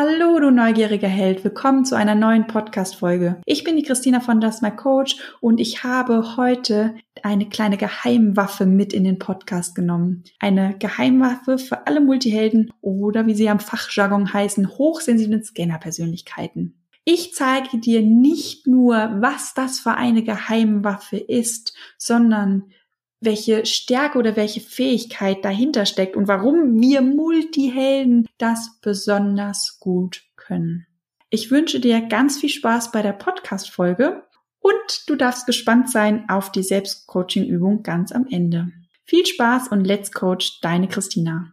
Hallo, du neugieriger Held. Willkommen zu einer neuen Podcast-Folge. Ich bin die Christina von Das My Coach und ich habe heute eine kleine Geheimwaffe mit in den Podcast genommen. Eine Geheimwaffe für alle Multihelden oder wie sie am Fachjargon heißen, hochsensiblen Scanner-Persönlichkeiten. Ich zeige dir nicht nur, was das für eine Geheimwaffe ist, sondern welche Stärke oder welche Fähigkeit dahinter steckt und warum wir Multihelden das besonders gut können. Ich wünsche dir ganz viel Spaß bei der Podcast-Folge und du darfst gespannt sein auf die Selbstcoaching-Übung ganz am Ende. Viel Spaß und let's coach deine Christina.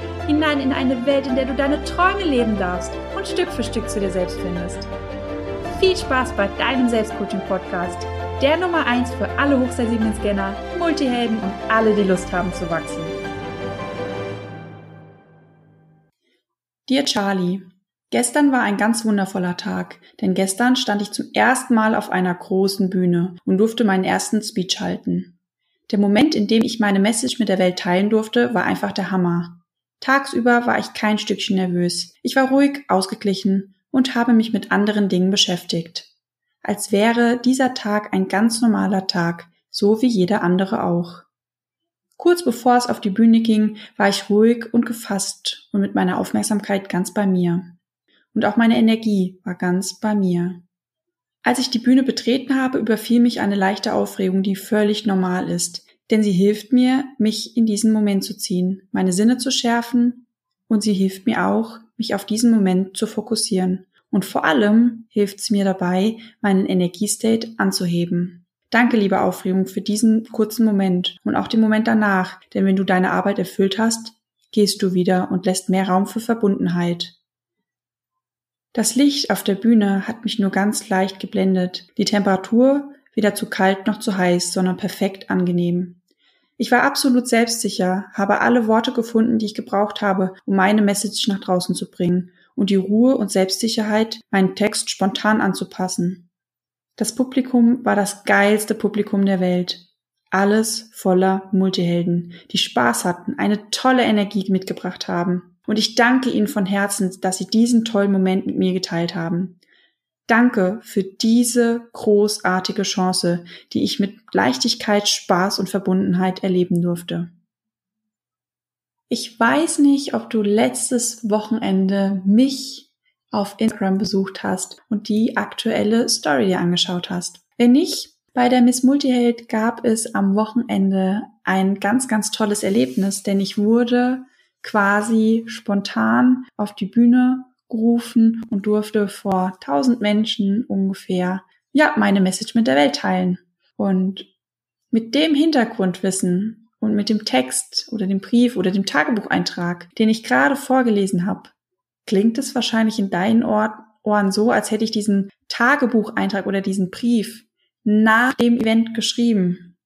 hinein in eine Welt, in der du deine Träume leben darfst und Stück für Stück zu dir selbst findest. Viel Spaß bei deinem Selbstcoaching-Podcast, der Nummer 1 für alle hochsensiblen Scanner, Multihelden und alle, die Lust haben zu wachsen. Dear Charlie, Gestern war ein ganz wundervoller Tag, denn gestern stand ich zum ersten Mal auf einer großen Bühne und durfte meinen ersten Speech halten. Der Moment, in dem ich meine Message mit der Welt teilen durfte, war einfach der Hammer. Tagsüber war ich kein Stückchen nervös. Ich war ruhig, ausgeglichen und habe mich mit anderen Dingen beschäftigt. Als wäre dieser Tag ein ganz normaler Tag, so wie jeder andere auch. Kurz bevor es auf die Bühne ging, war ich ruhig und gefasst und mit meiner Aufmerksamkeit ganz bei mir. Und auch meine Energie war ganz bei mir. Als ich die Bühne betreten habe, überfiel mich eine leichte Aufregung, die völlig normal ist, denn sie hilft mir, mich in diesen Moment zu ziehen, meine Sinne zu schärfen und sie hilft mir auch, mich auf diesen Moment zu fokussieren. Und vor allem hilft es mir dabei, meinen Energiestate anzuheben. Danke, liebe Aufregung, für diesen kurzen Moment und auch den Moment danach, denn wenn du deine Arbeit erfüllt hast, gehst du wieder und lässt mehr Raum für Verbundenheit. Das Licht auf der Bühne hat mich nur ganz leicht geblendet. Die Temperatur weder zu kalt noch zu heiß, sondern perfekt angenehm. Ich war absolut selbstsicher, habe alle Worte gefunden, die ich gebraucht habe, um meine Message nach draußen zu bringen und die Ruhe und Selbstsicherheit, meinen Text spontan anzupassen. Das Publikum war das geilste Publikum der Welt. Alles voller Multihelden, die Spaß hatten, eine tolle Energie mitgebracht haben. Und ich danke Ihnen von Herzen, dass Sie diesen tollen Moment mit mir geteilt haben. Danke für diese großartige Chance, die ich mit Leichtigkeit, Spaß und Verbundenheit erleben durfte. Ich weiß nicht, ob du letztes Wochenende mich auf Instagram besucht hast und die aktuelle Story dir angeschaut hast. Wenn nicht, bei der Miss Multiheld gab es am Wochenende ein ganz, ganz tolles Erlebnis, denn ich wurde quasi spontan auf die Bühne gerufen und durfte vor tausend Menschen ungefähr, ja, meine Message mit der Welt teilen. Und mit dem Hintergrundwissen und mit dem Text oder dem Brief oder dem Tagebucheintrag, den ich gerade vorgelesen habe, klingt es wahrscheinlich in deinen Ohren so, als hätte ich diesen Tagebucheintrag oder diesen Brief nach dem Event geschrieben.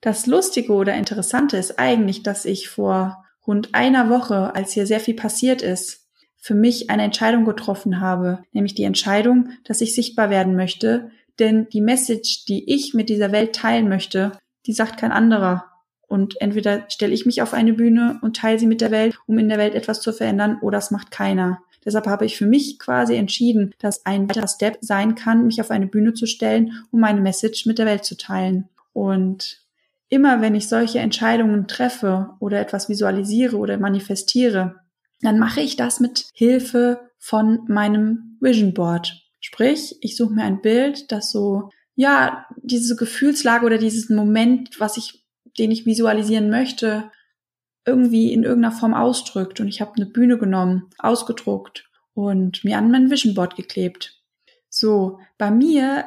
Das Lustige oder Interessante ist eigentlich, dass ich vor rund einer Woche, als hier sehr viel passiert ist, für mich eine Entscheidung getroffen habe, nämlich die Entscheidung, dass ich sichtbar werden möchte, denn die Message, die ich mit dieser Welt teilen möchte, die sagt kein anderer. Und entweder stelle ich mich auf eine Bühne und teile sie mit der Welt, um in der Welt etwas zu verändern, oder es macht keiner. Deshalb habe ich für mich quasi entschieden, dass ein weiterer Step sein kann, mich auf eine Bühne zu stellen, um meine Message mit der Welt zu teilen. Und immer wenn ich solche Entscheidungen treffe oder etwas visualisiere oder manifestiere, dann mache ich das mit Hilfe von meinem Vision Board. Sprich, ich suche mir ein Bild, das so, ja, diese Gefühlslage oder dieses Moment, was ich, den ich visualisieren möchte, irgendwie in irgendeiner Form ausdrückt. Und ich habe eine Bühne genommen, ausgedruckt und mir an mein Vision Board geklebt. So, bei mir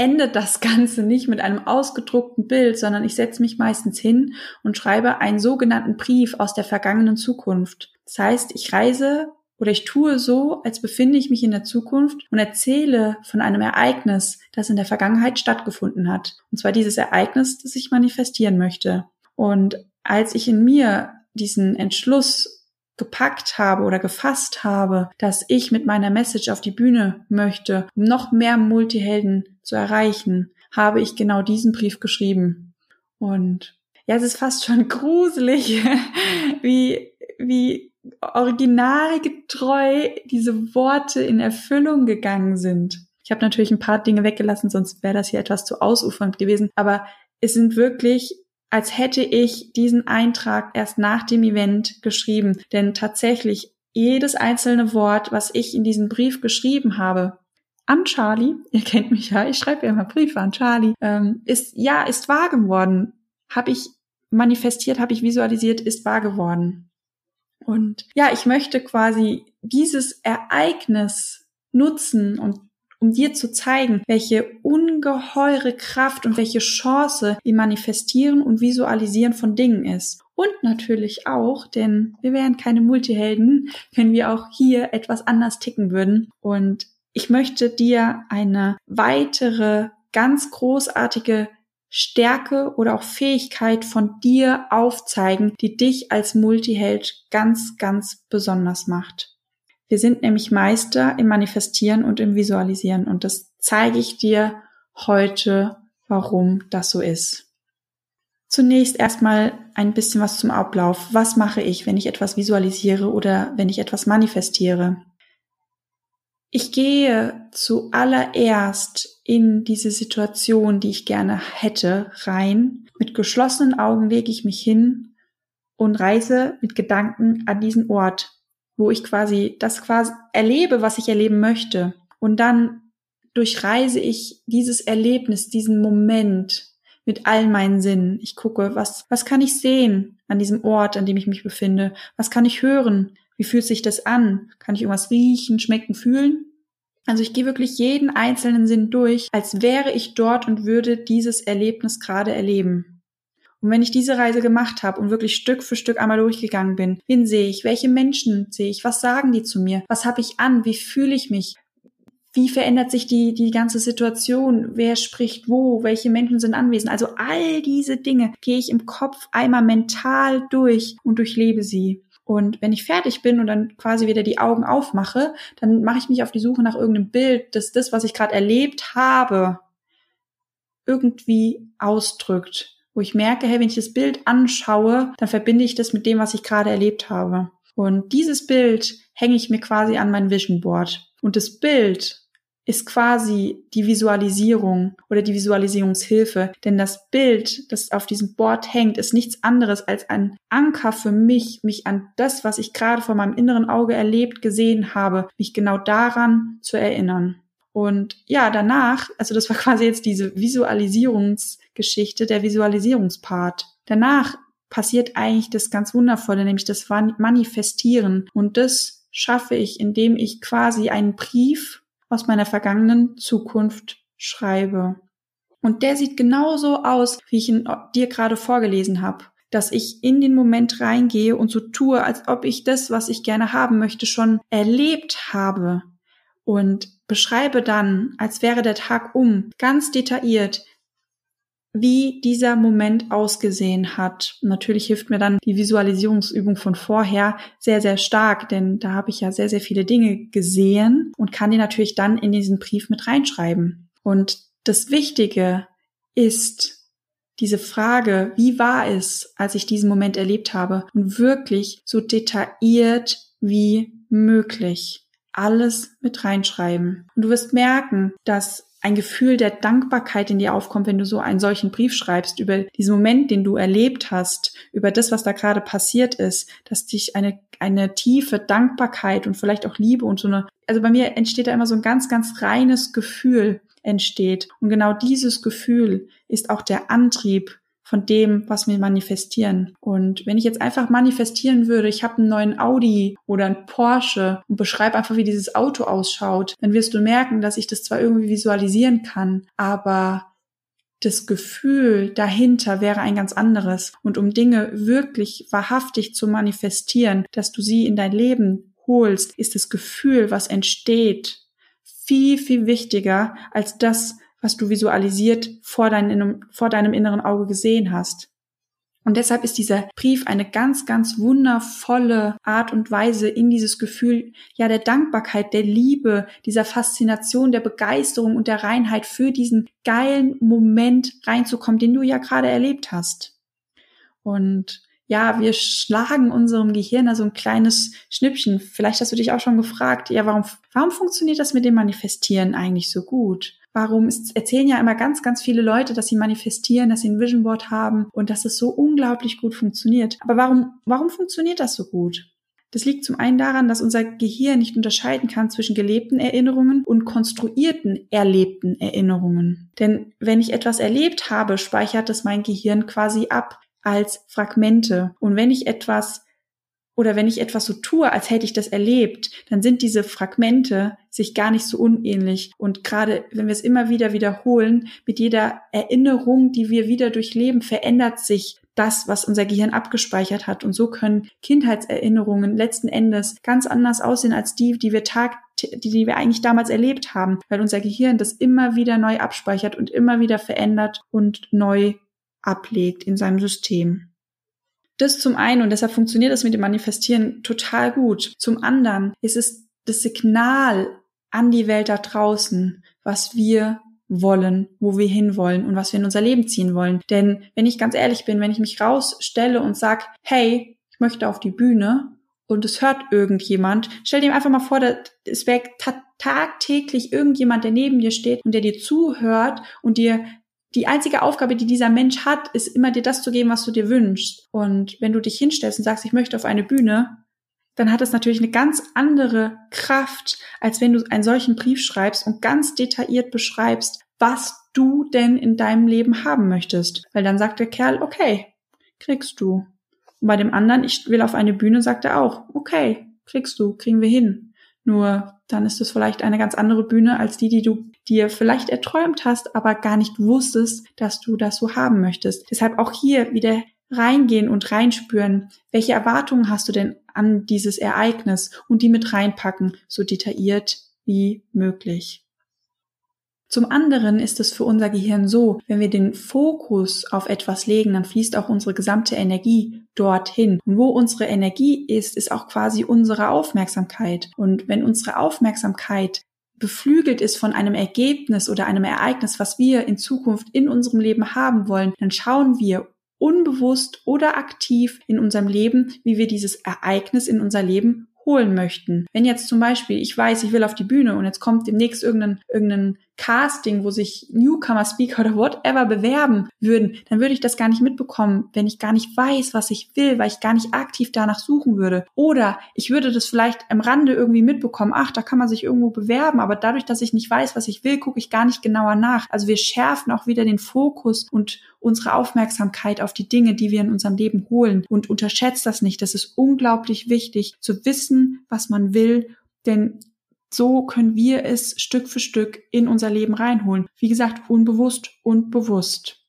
endet das Ganze nicht mit einem ausgedruckten Bild, sondern ich setze mich meistens hin und schreibe einen sogenannten Brief aus der vergangenen Zukunft. Das heißt, ich reise oder ich tue so, als befinde ich mich in der Zukunft und erzähle von einem Ereignis, das in der Vergangenheit stattgefunden hat. Und zwar dieses Ereignis, das ich manifestieren möchte. Und als ich in mir diesen Entschluss gepackt habe oder gefasst habe, dass ich mit meiner Message auf die Bühne möchte, um noch mehr Multihelden zu erreichen, habe ich genau diesen Brief geschrieben. Und ja, es ist fast schon gruselig, wie, wie originalgetreu diese Worte in Erfüllung gegangen sind. Ich habe natürlich ein paar Dinge weggelassen, sonst wäre das hier etwas zu ausufernd gewesen. Aber es sind wirklich, als hätte ich diesen Eintrag erst nach dem Event geschrieben. Denn tatsächlich jedes einzelne Wort, was ich in diesem Brief geschrieben habe, an Charlie, ihr kennt mich ja, ich schreibe ja immer Briefe an Charlie, ähm, ist ja, ist wahr geworden. Habe ich manifestiert, habe ich visualisiert, ist wahr geworden. Und ja, ich möchte quasi dieses Ereignis nutzen und um dir zu zeigen, welche ungeheure Kraft und welche Chance im Manifestieren und Visualisieren von Dingen ist. Und natürlich auch, denn wir wären keine Multihelden, wenn wir auch hier etwas anders ticken würden. Und ich möchte dir eine weitere ganz großartige Stärke oder auch Fähigkeit von dir aufzeigen, die dich als Multiheld ganz, ganz besonders macht. Wir sind nämlich Meister im Manifestieren und im Visualisieren und das zeige ich dir heute, warum das so ist. Zunächst erstmal ein bisschen was zum Ablauf. Was mache ich, wenn ich etwas visualisiere oder wenn ich etwas manifestiere? Ich gehe zuallererst in diese Situation, die ich gerne hätte, rein. Mit geschlossenen Augen lege ich mich hin und reise mit Gedanken an diesen Ort, wo ich quasi das quasi erlebe, was ich erleben möchte. Und dann durchreise ich dieses Erlebnis, diesen Moment mit all meinen Sinnen. Ich gucke, was, was kann ich sehen an diesem Ort, an dem ich mich befinde? Was kann ich hören? Wie fühlt sich das an? Kann ich irgendwas riechen, schmecken, fühlen? Also ich gehe wirklich jeden einzelnen Sinn durch, als wäre ich dort und würde dieses Erlebnis gerade erleben. Und wenn ich diese Reise gemacht habe und wirklich Stück für Stück einmal durchgegangen bin, wen sehe ich, welche Menschen sehe ich, was sagen die zu mir, was habe ich an, wie fühle ich mich, wie verändert sich die, die ganze Situation, wer spricht wo, welche Menschen sind anwesend. Also all diese Dinge gehe ich im Kopf einmal mental durch und durchlebe sie. Und wenn ich fertig bin und dann quasi wieder die Augen aufmache, dann mache ich mich auf die Suche nach irgendeinem Bild, das das, was ich gerade erlebt habe, irgendwie ausdrückt. Wo ich merke, hey, wenn ich das Bild anschaue, dann verbinde ich das mit dem, was ich gerade erlebt habe. Und dieses Bild hänge ich mir quasi an mein Vision Board. Und das Bild ist quasi die Visualisierung oder die Visualisierungshilfe. Denn das Bild, das auf diesem Board hängt, ist nichts anderes als ein Anker für mich, mich an das, was ich gerade vor meinem inneren Auge erlebt, gesehen habe, mich genau daran zu erinnern. Und ja, danach, also das war quasi jetzt diese Visualisierungsgeschichte, der Visualisierungspart. Danach passiert eigentlich das ganz Wundervolle, nämlich das Manifestieren. Und das schaffe ich, indem ich quasi einen Brief aus meiner vergangenen Zukunft schreibe. Und der sieht genauso aus, wie ich ihn dir gerade vorgelesen habe, dass ich in den Moment reingehe und so tue, als ob ich das, was ich gerne haben möchte, schon erlebt habe und beschreibe dann, als wäre der Tag um, ganz detailliert, wie dieser Moment ausgesehen hat. Natürlich hilft mir dann die Visualisierungsübung von vorher sehr, sehr stark, denn da habe ich ja sehr, sehr viele Dinge gesehen und kann die natürlich dann in diesen Brief mit reinschreiben. Und das Wichtige ist diese Frage, wie war es, als ich diesen Moment erlebt habe und wirklich so detailliert wie möglich alles mit reinschreiben. Und du wirst merken, dass ein Gefühl der Dankbarkeit in dir aufkommt, wenn du so einen solchen Brief schreibst über diesen Moment, den du erlebt hast, über das, was da gerade passiert ist, dass dich eine, eine tiefe Dankbarkeit und vielleicht auch Liebe und so eine, also bei mir entsteht da immer so ein ganz, ganz reines Gefühl entsteht. Und genau dieses Gefühl ist auch der Antrieb von dem, was wir manifestieren. Und wenn ich jetzt einfach manifestieren würde, ich habe einen neuen Audi oder einen Porsche und beschreibe einfach, wie dieses Auto ausschaut, dann wirst du merken, dass ich das zwar irgendwie visualisieren kann, aber das Gefühl dahinter wäre ein ganz anderes. Und um Dinge wirklich wahrhaftig zu manifestieren, dass du sie in dein Leben holst, ist das Gefühl, was entsteht, viel, viel wichtiger als das, was du visualisiert vor, dein, vor deinem inneren Auge gesehen hast. Und deshalb ist dieser Brief eine ganz, ganz wundervolle Art und Weise in dieses Gefühl, ja, der Dankbarkeit, der Liebe, dieser Faszination, der Begeisterung und der Reinheit für diesen geilen Moment reinzukommen, den du ja gerade erlebt hast. Und ja, wir schlagen unserem Gehirn also ein kleines Schnippchen. Vielleicht hast du dich auch schon gefragt, ja, warum, warum funktioniert das mit dem Manifestieren eigentlich so gut? Warum erzählen ja immer ganz, ganz viele Leute, dass sie manifestieren, dass sie ein Vision Board haben und dass es so unglaublich gut funktioniert. Aber warum, warum funktioniert das so gut? Das liegt zum einen daran, dass unser Gehirn nicht unterscheiden kann zwischen gelebten Erinnerungen und konstruierten erlebten Erinnerungen. Denn wenn ich etwas erlebt habe, speichert es mein Gehirn quasi ab als Fragmente. Und wenn ich etwas oder wenn ich etwas so tue, als hätte ich das erlebt, dann sind diese Fragmente sich gar nicht so unähnlich. Und gerade wenn wir es immer wieder wiederholen, mit jeder Erinnerung, die wir wieder durchleben, verändert sich das, was unser Gehirn abgespeichert hat. Und so können Kindheitserinnerungen letzten Endes ganz anders aussehen als die, die wir tag, die, die wir eigentlich damals erlebt haben, weil unser Gehirn das immer wieder neu abspeichert und immer wieder verändert und neu ablegt in seinem System. Das zum einen und deshalb funktioniert das mit dem Manifestieren total gut. Zum anderen ist es das Signal an die Welt da draußen, was wir wollen, wo wir hinwollen und was wir in unser Leben ziehen wollen. Denn wenn ich ganz ehrlich bin, wenn ich mich rausstelle und sag, hey, ich möchte auf die Bühne und es hört irgendjemand, stell dir einfach mal vor, es wäre tagtäglich irgendjemand, der neben dir steht und der dir zuhört und dir die einzige Aufgabe, die dieser Mensch hat, ist immer dir das zu geben, was du dir wünschst. Und wenn du dich hinstellst und sagst, ich möchte auf eine Bühne, dann hat es natürlich eine ganz andere Kraft, als wenn du einen solchen Brief schreibst und ganz detailliert beschreibst, was du denn in deinem Leben haben möchtest. Weil dann sagt der Kerl, okay, kriegst du. Und bei dem anderen, ich will auf eine Bühne, sagt er auch, okay, kriegst du, kriegen wir hin. Nur dann ist es vielleicht eine ganz andere Bühne als die, die du dir vielleicht erträumt hast, aber gar nicht wusstest, dass du das so haben möchtest. Deshalb auch hier wieder reingehen und reinspüren, welche Erwartungen hast du denn an dieses Ereignis und die mit reinpacken, so detailliert wie möglich. Zum anderen ist es für unser Gehirn so, wenn wir den Fokus auf etwas legen, dann fließt auch unsere gesamte Energie dorthin. Und wo unsere Energie ist, ist auch quasi unsere Aufmerksamkeit. Und wenn unsere Aufmerksamkeit beflügelt ist von einem Ergebnis oder einem Ereignis, was wir in Zukunft in unserem Leben haben wollen, dann schauen wir unbewusst oder aktiv in unserem Leben, wie wir dieses Ereignis in unser Leben holen möchten. Wenn jetzt zum Beispiel ich weiß, ich will auf die Bühne und jetzt kommt demnächst irgendein, irgendein Casting, wo sich Newcomer Speaker oder whatever bewerben würden, dann würde ich das gar nicht mitbekommen, wenn ich gar nicht weiß, was ich will, weil ich gar nicht aktiv danach suchen würde. Oder ich würde das vielleicht am Rande irgendwie mitbekommen, ach, da kann man sich irgendwo bewerben, aber dadurch, dass ich nicht weiß, was ich will, gucke ich gar nicht genauer nach. Also wir schärfen auch wieder den Fokus und unsere Aufmerksamkeit auf die Dinge, die wir in unserem Leben holen und unterschätzt das nicht. Das ist unglaublich wichtig zu wissen, was man will, denn so können wir es Stück für Stück in unser Leben reinholen. Wie gesagt, unbewusst und bewusst.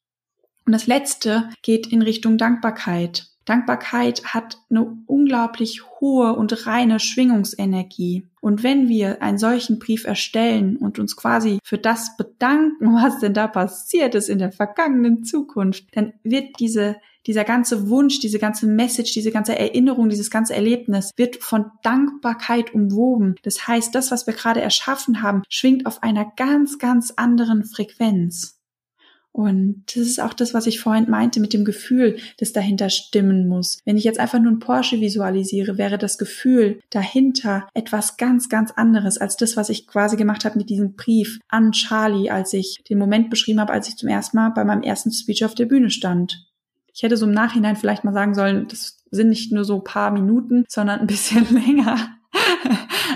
Und das letzte geht in Richtung Dankbarkeit. Dankbarkeit hat eine unglaublich hohe und reine Schwingungsenergie. Und wenn wir einen solchen Brief erstellen und uns quasi für das bedanken, was denn da passiert ist in der vergangenen Zukunft, dann wird diese dieser ganze Wunsch, diese ganze Message, diese ganze Erinnerung, dieses ganze Erlebnis wird von Dankbarkeit umwoben. Das heißt, das, was wir gerade erschaffen haben, schwingt auf einer ganz, ganz anderen Frequenz. Und das ist auch das, was ich vorhin meinte mit dem Gefühl, das dahinter stimmen muss. Wenn ich jetzt einfach nur ein Porsche visualisiere, wäre das Gefühl dahinter etwas ganz, ganz anderes als das, was ich quasi gemacht habe mit diesem Brief an Charlie, als ich den Moment beschrieben habe, als ich zum ersten Mal bei meinem ersten Speech auf der Bühne stand. Ich hätte so im Nachhinein vielleicht mal sagen sollen, das sind nicht nur so paar Minuten, sondern ein bisschen länger.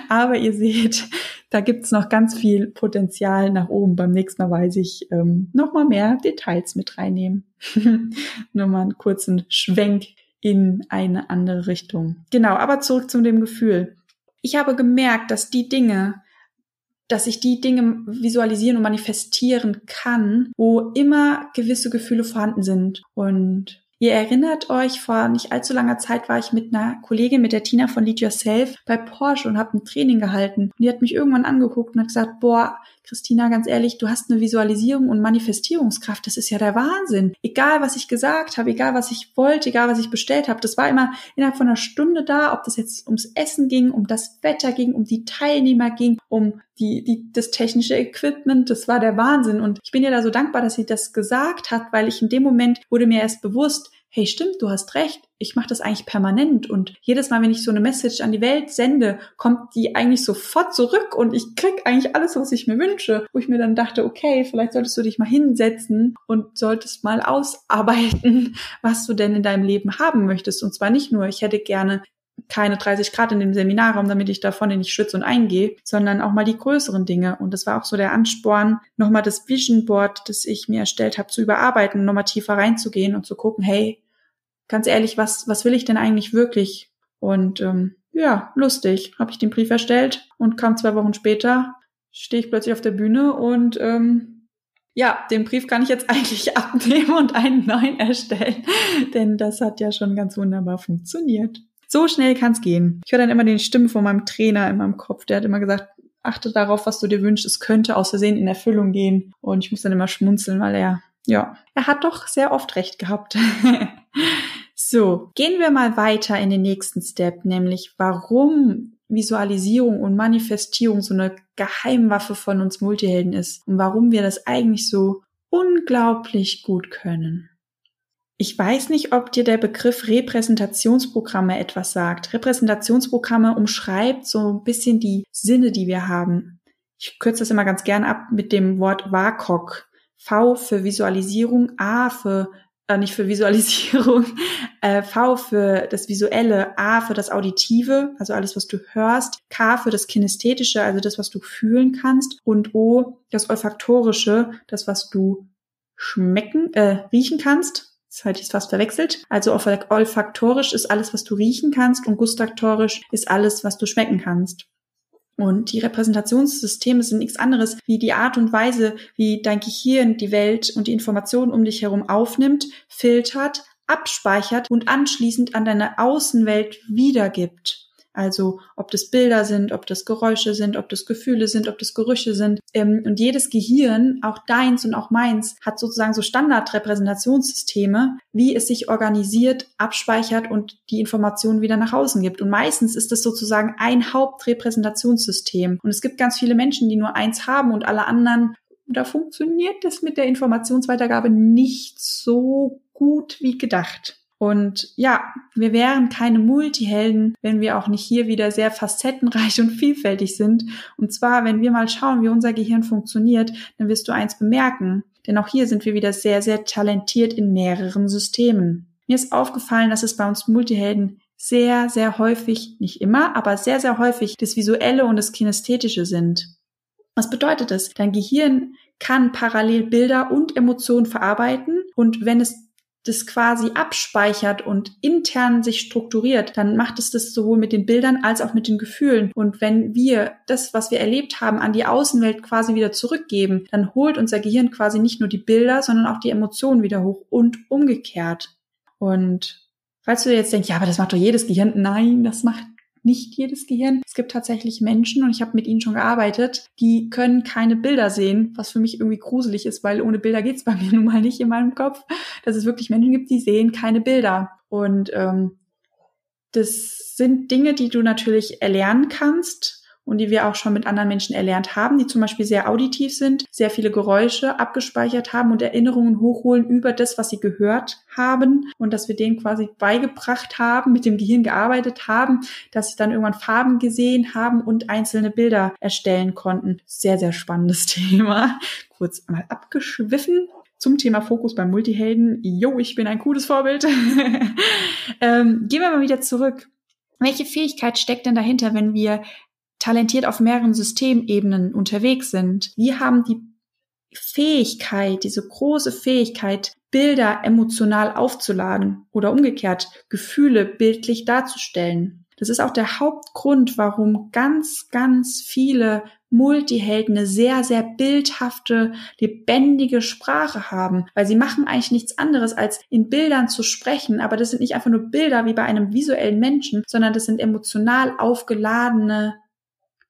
Aber ihr seht, da gibt's noch ganz viel Potenzial nach oben. Beim nächsten Mal weiß ich ähm, noch mal mehr Details mit reinnehmen. Nur mal einen kurzen Schwenk in eine andere Richtung. Genau, aber zurück zu dem Gefühl. Ich habe gemerkt, dass die Dinge, dass ich die Dinge visualisieren und manifestieren kann, wo immer gewisse Gefühle vorhanden sind. Und Ihr erinnert euch, vor nicht allzu langer Zeit war ich mit einer Kollegin, mit der Tina von Lead Yourself, bei Porsche und habe ein Training gehalten. Und die hat mich irgendwann angeguckt und hat gesagt, boah, Christina, ganz ehrlich, du hast eine Visualisierung und Manifestierungskraft. Das ist ja der Wahnsinn. Egal, was ich gesagt habe, egal, was ich wollte, egal, was ich bestellt habe, das war immer innerhalb von einer Stunde da, ob das jetzt ums Essen ging, um das Wetter ging, um die Teilnehmer ging, um die, die, das technische Equipment. Das war der Wahnsinn. Und ich bin ihr da so dankbar, dass sie das gesagt hat, weil ich in dem Moment wurde mir erst bewusst, hey, stimmt, du hast recht, ich mache das eigentlich permanent. Und jedes Mal, wenn ich so eine Message an die Welt sende, kommt die eigentlich sofort zurück. Und ich krieg eigentlich alles, was ich mir wünsche, wo ich mir dann dachte, okay, vielleicht solltest du dich mal hinsetzen und solltest mal ausarbeiten, was du denn in deinem Leben haben möchtest. Und zwar nicht nur, ich hätte gerne keine 30 Grad in dem Seminarraum, damit ich davon nicht schwitze und eingehe, sondern auch mal die größeren Dinge. Und das war auch so der Ansporn, nochmal das Vision Board, das ich mir erstellt habe, zu überarbeiten, nochmal tiefer reinzugehen und zu gucken, hey, ganz ehrlich, was, was will ich denn eigentlich wirklich? Und ähm, ja, lustig, habe ich den Brief erstellt und kam zwei Wochen später, stehe ich plötzlich auf der Bühne und ähm, ja, den Brief kann ich jetzt eigentlich abnehmen und einen neuen erstellen, denn das hat ja schon ganz wunderbar funktioniert. So schnell kann's gehen. Ich höre dann immer den Stimmen von meinem Trainer in meinem Kopf, der hat immer gesagt, achte darauf, was du dir wünschst, es könnte aus Versehen in Erfüllung gehen. Und ich muss dann immer schmunzeln, weil er, ja, er hat doch sehr oft recht gehabt. So, gehen wir mal weiter in den nächsten Step, nämlich warum Visualisierung und Manifestierung so eine Geheimwaffe von uns Multihelden ist und warum wir das eigentlich so unglaublich gut können. Ich weiß nicht, ob dir der Begriff Repräsentationsprogramme etwas sagt. Repräsentationsprogramme umschreibt so ein bisschen die Sinne, die wir haben. Ich kürze das immer ganz gern ab mit dem Wort WAKOK. V für Visualisierung, A für äh, nicht für Visualisierung, äh, V für das Visuelle, A für das Auditive, also alles, was du hörst, K für das Kinästhetische, also das, was du fühlen kannst, und O das Olfaktorische, das, was du schmecken, äh, riechen kannst. Das hatte ich fast verwechselt. Also olfaktorisch ist alles, was du riechen kannst und gustatorisch ist alles, was du schmecken kannst. Und die Repräsentationssysteme sind nichts anderes wie die Art und Weise, wie dein Gehirn die Welt und die Informationen um dich herum aufnimmt, filtert, abspeichert und anschließend an deine Außenwelt wiedergibt. Also ob das Bilder sind, ob das Geräusche sind, ob das Gefühle sind, ob das Gerüche sind. Ähm, und jedes Gehirn, auch deins und auch meins, hat sozusagen so Standardrepräsentationssysteme, wie es sich organisiert, abspeichert und die Informationen wieder nach außen gibt. Und meistens ist es sozusagen ein Hauptrepräsentationssystem. Und es gibt ganz viele Menschen, die nur eins haben und alle anderen da funktioniert das mit der Informationsweitergabe nicht so gut wie gedacht. Und ja, wir wären keine Multihelden, wenn wir auch nicht hier wieder sehr facettenreich und vielfältig sind. Und zwar, wenn wir mal schauen, wie unser Gehirn funktioniert, dann wirst du eins bemerken. Denn auch hier sind wir wieder sehr, sehr talentiert in mehreren Systemen. Mir ist aufgefallen, dass es bei uns Multihelden sehr, sehr häufig, nicht immer, aber sehr, sehr häufig das Visuelle und das Kinästhetische sind. Was bedeutet das? Dein Gehirn kann parallel Bilder und Emotionen verarbeiten und wenn es das quasi abspeichert und intern sich strukturiert, dann macht es das sowohl mit den Bildern als auch mit den Gefühlen. Und wenn wir das, was wir erlebt haben, an die Außenwelt quasi wieder zurückgeben, dann holt unser Gehirn quasi nicht nur die Bilder, sondern auch die Emotionen wieder hoch und umgekehrt. Und falls du jetzt denkst, ja, aber das macht doch jedes Gehirn. Nein, das macht nicht jedes Gehirn. Es gibt tatsächlich Menschen, und ich habe mit ihnen schon gearbeitet, die können keine Bilder sehen, was für mich irgendwie gruselig ist, weil ohne Bilder geht's bei mir nun mal nicht in meinem Kopf, dass es wirklich Menschen gibt, die sehen keine Bilder. Und ähm, das sind Dinge, die du natürlich erlernen kannst und die wir auch schon mit anderen Menschen erlernt haben, die zum Beispiel sehr auditiv sind, sehr viele Geräusche abgespeichert haben und Erinnerungen hochholen über das, was sie gehört haben und dass wir denen quasi beigebracht haben, mit dem Gehirn gearbeitet haben, dass sie dann irgendwann Farben gesehen haben und einzelne Bilder erstellen konnten. Sehr, sehr spannendes Thema. Kurz mal abgeschwiffen zum Thema Fokus beim Multihelden. Jo, ich bin ein cooles Vorbild. ähm, gehen wir mal wieder zurück. Welche Fähigkeit steckt denn dahinter, wenn wir talentiert auf mehreren Systemebenen unterwegs sind. Wir haben die Fähigkeit, diese große Fähigkeit, Bilder emotional aufzuladen oder umgekehrt Gefühle bildlich darzustellen. Das ist auch der Hauptgrund, warum ganz, ganz viele Multihelden eine sehr, sehr bildhafte, lebendige Sprache haben, weil sie machen eigentlich nichts anderes, als in Bildern zu sprechen, aber das sind nicht einfach nur Bilder wie bei einem visuellen Menschen, sondern das sind emotional aufgeladene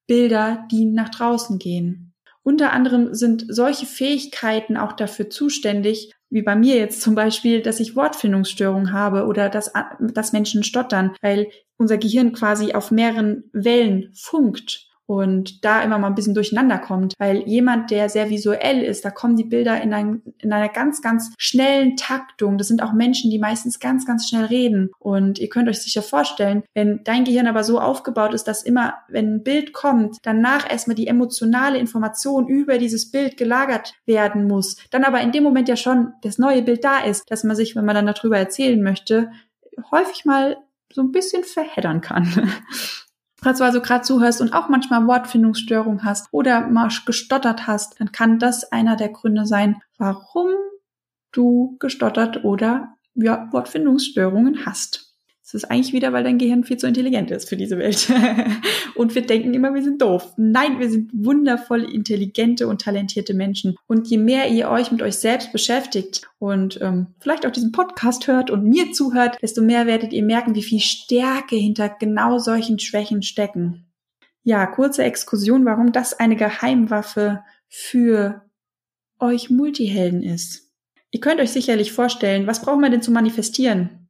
Bilder, die nach draußen gehen. Unter anderem sind solche Fähigkeiten auch dafür zuständig, wie bei mir jetzt zum Beispiel, dass ich Wortfindungsstörungen habe oder dass, dass Menschen stottern, weil unser Gehirn quasi auf mehreren Wellen funkt und da immer mal ein bisschen durcheinander kommt, weil jemand, der sehr visuell ist, da kommen die Bilder in, ein, in einer ganz, ganz schnellen Taktung. Das sind auch Menschen, die meistens ganz, ganz schnell reden. Und ihr könnt euch sicher vorstellen, wenn dein Gehirn aber so aufgebaut ist, dass immer, wenn ein Bild kommt, danach erstmal die emotionale Information über dieses Bild gelagert werden muss, dann aber in dem Moment ja schon das neue Bild da ist, dass man sich, wenn man dann darüber erzählen möchte, häufig mal so ein bisschen verheddern kann. Du also gerade zuhörst und auch manchmal Wortfindungsstörung hast oder mal gestottert hast, dann kann das einer der Gründe sein, warum du gestottert oder ja, Wortfindungsstörungen hast. Es ist eigentlich wieder, weil dein Gehirn viel zu intelligent ist für diese Welt. und wir denken immer, wir sind doof. Nein, wir sind wundervoll intelligente und talentierte Menschen. Und je mehr ihr euch mit euch selbst beschäftigt und ähm, vielleicht auch diesen Podcast hört und mir zuhört, desto mehr werdet ihr merken, wie viel Stärke hinter genau solchen Schwächen stecken. Ja, kurze Exkursion, warum das eine Geheimwaffe für euch Multihelden ist. Ihr könnt euch sicherlich vorstellen, was braucht man denn zu manifestieren?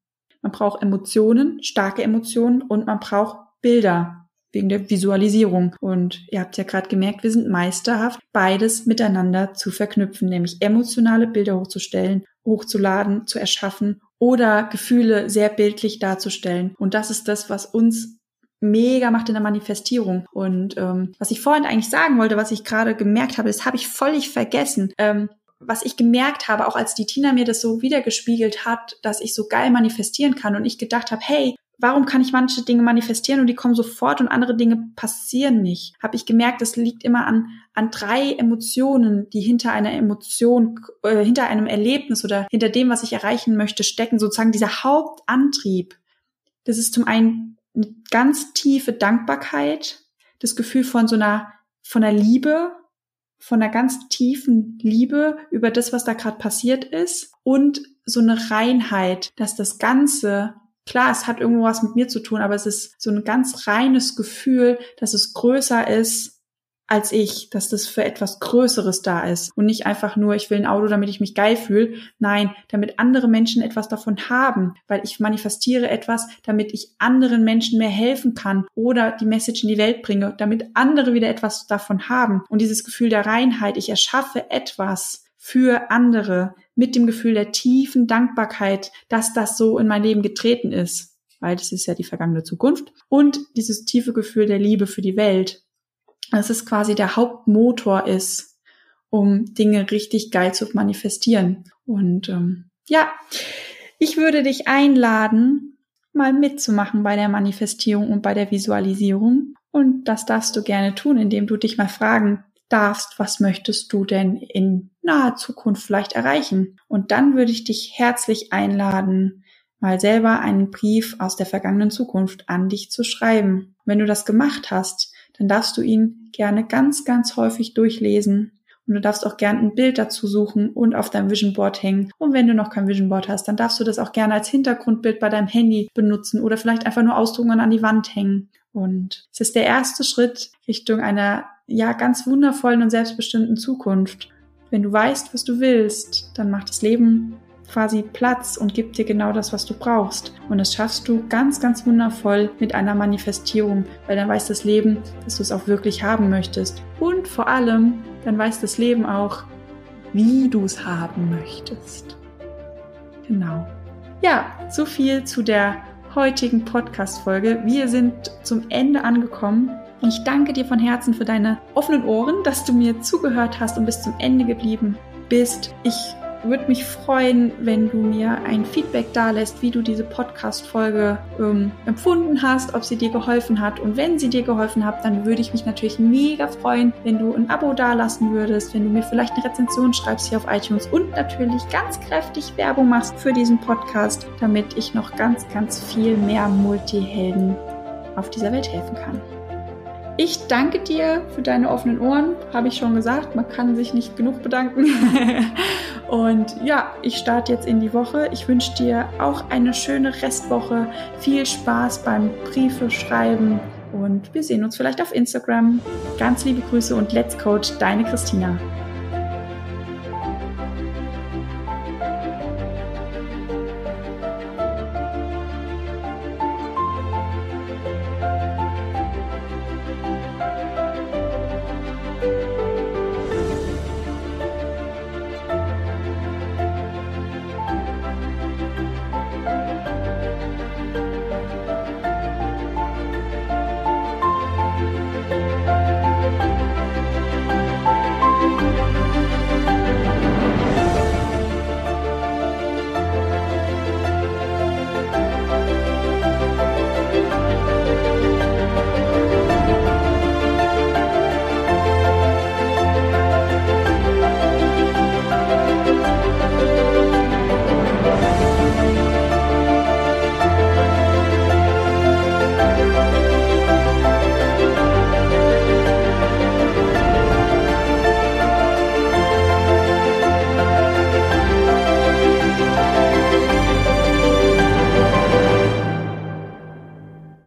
Man braucht Emotionen, starke Emotionen und man braucht Bilder wegen der Visualisierung. Und ihr habt ja gerade gemerkt, wir sind meisterhaft, beides miteinander zu verknüpfen, nämlich emotionale Bilder hochzustellen, hochzuladen, zu erschaffen oder Gefühle sehr bildlich darzustellen. Und das ist das, was uns mega macht in der Manifestierung. Und ähm, was ich vorhin eigentlich sagen wollte, was ich gerade gemerkt habe, das habe ich völlig vergessen. Ähm, was ich gemerkt habe, auch als die Tina mir das so wiedergespiegelt hat, dass ich so geil manifestieren kann und ich gedacht habe, hey, warum kann ich manche Dinge manifestieren und die kommen sofort und andere Dinge passieren nicht? Habe ich gemerkt, das liegt immer an an drei Emotionen, die hinter einer Emotion, äh, hinter einem Erlebnis oder hinter dem, was ich erreichen möchte, stecken. Sozusagen dieser Hauptantrieb. Das ist zum einen eine ganz tiefe Dankbarkeit, das Gefühl von so einer von einer Liebe, von einer ganz tiefen Liebe über das, was da gerade passiert ist und so eine Reinheit, dass das Ganze, klar, es hat irgendwo was mit mir zu tun, aber es ist so ein ganz reines Gefühl, dass es größer ist als ich, dass das für etwas Größeres da ist und nicht einfach nur, ich will ein Auto, damit ich mich geil fühle. Nein, damit andere Menschen etwas davon haben, weil ich manifestiere etwas, damit ich anderen Menschen mehr helfen kann oder die Message in die Welt bringe, damit andere wieder etwas davon haben. Und dieses Gefühl der Reinheit, ich erschaffe etwas für andere mit dem Gefühl der tiefen Dankbarkeit, dass das so in mein Leben getreten ist, weil das ist ja die vergangene Zukunft und dieses tiefe Gefühl der Liebe für die Welt dass es quasi der Hauptmotor ist, um Dinge richtig geil zu manifestieren. Und ähm, ja, ich würde dich einladen, mal mitzumachen bei der Manifestierung und bei der Visualisierung. Und das darfst du gerne tun, indem du dich mal fragen darfst, was möchtest du denn in naher Zukunft vielleicht erreichen? Und dann würde ich dich herzlich einladen, mal selber einen Brief aus der vergangenen Zukunft an dich zu schreiben. Wenn du das gemacht hast, dann darfst du ihn gerne ganz, ganz häufig durchlesen. Und du darfst auch gerne ein Bild dazu suchen und auf deinem Vision Board hängen. Und wenn du noch kein Vision Board hast, dann darfst du das auch gerne als Hintergrundbild bei deinem Handy benutzen oder vielleicht einfach nur ausdrucken an die Wand hängen. Und es ist der erste Schritt Richtung einer, ja, ganz wundervollen und selbstbestimmten Zukunft. Wenn du weißt, was du willst, dann macht das Leben quasi Platz und gibt dir genau das, was du brauchst. Und das schaffst du ganz, ganz wundervoll mit einer Manifestierung, weil dann weiß das Leben, dass du es auch wirklich haben möchtest. Und vor allem, dann weiß das Leben auch, wie du es haben möchtest. Genau. Ja, so viel zu der heutigen Podcast-Folge. Wir sind zum Ende angekommen. Ich danke dir von Herzen für deine offenen Ohren, dass du mir zugehört hast und bis zum Ende geblieben bist. Ich würde mich freuen, wenn du mir ein Feedback da lässt, wie du diese Podcast-Folge ähm, empfunden hast, ob sie dir geholfen hat. Und wenn sie dir geholfen hat, dann würde ich mich natürlich mega freuen, wenn du ein Abo dalassen würdest, wenn du mir vielleicht eine Rezension schreibst hier auf iTunes und natürlich ganz kräftig Werbung machst für diesen Podcast, damit ich noch ganz, ganz viel mehr Multihelden auf dieser Welt helfen kann. Ich danke dir für deine offenen Ohren, habe ich schon gesagt. Man kann sich nicht genug bedanken. Und ja, ich starte jetzt in die Woche. Ich wünsche dir auch eine schöne Restwoche. Viel Spaß beim Briefe schreiben und wir sehen uns vielleicht auf Instagram. Ganz liebe Grüße und Let's Coach, deine Christina.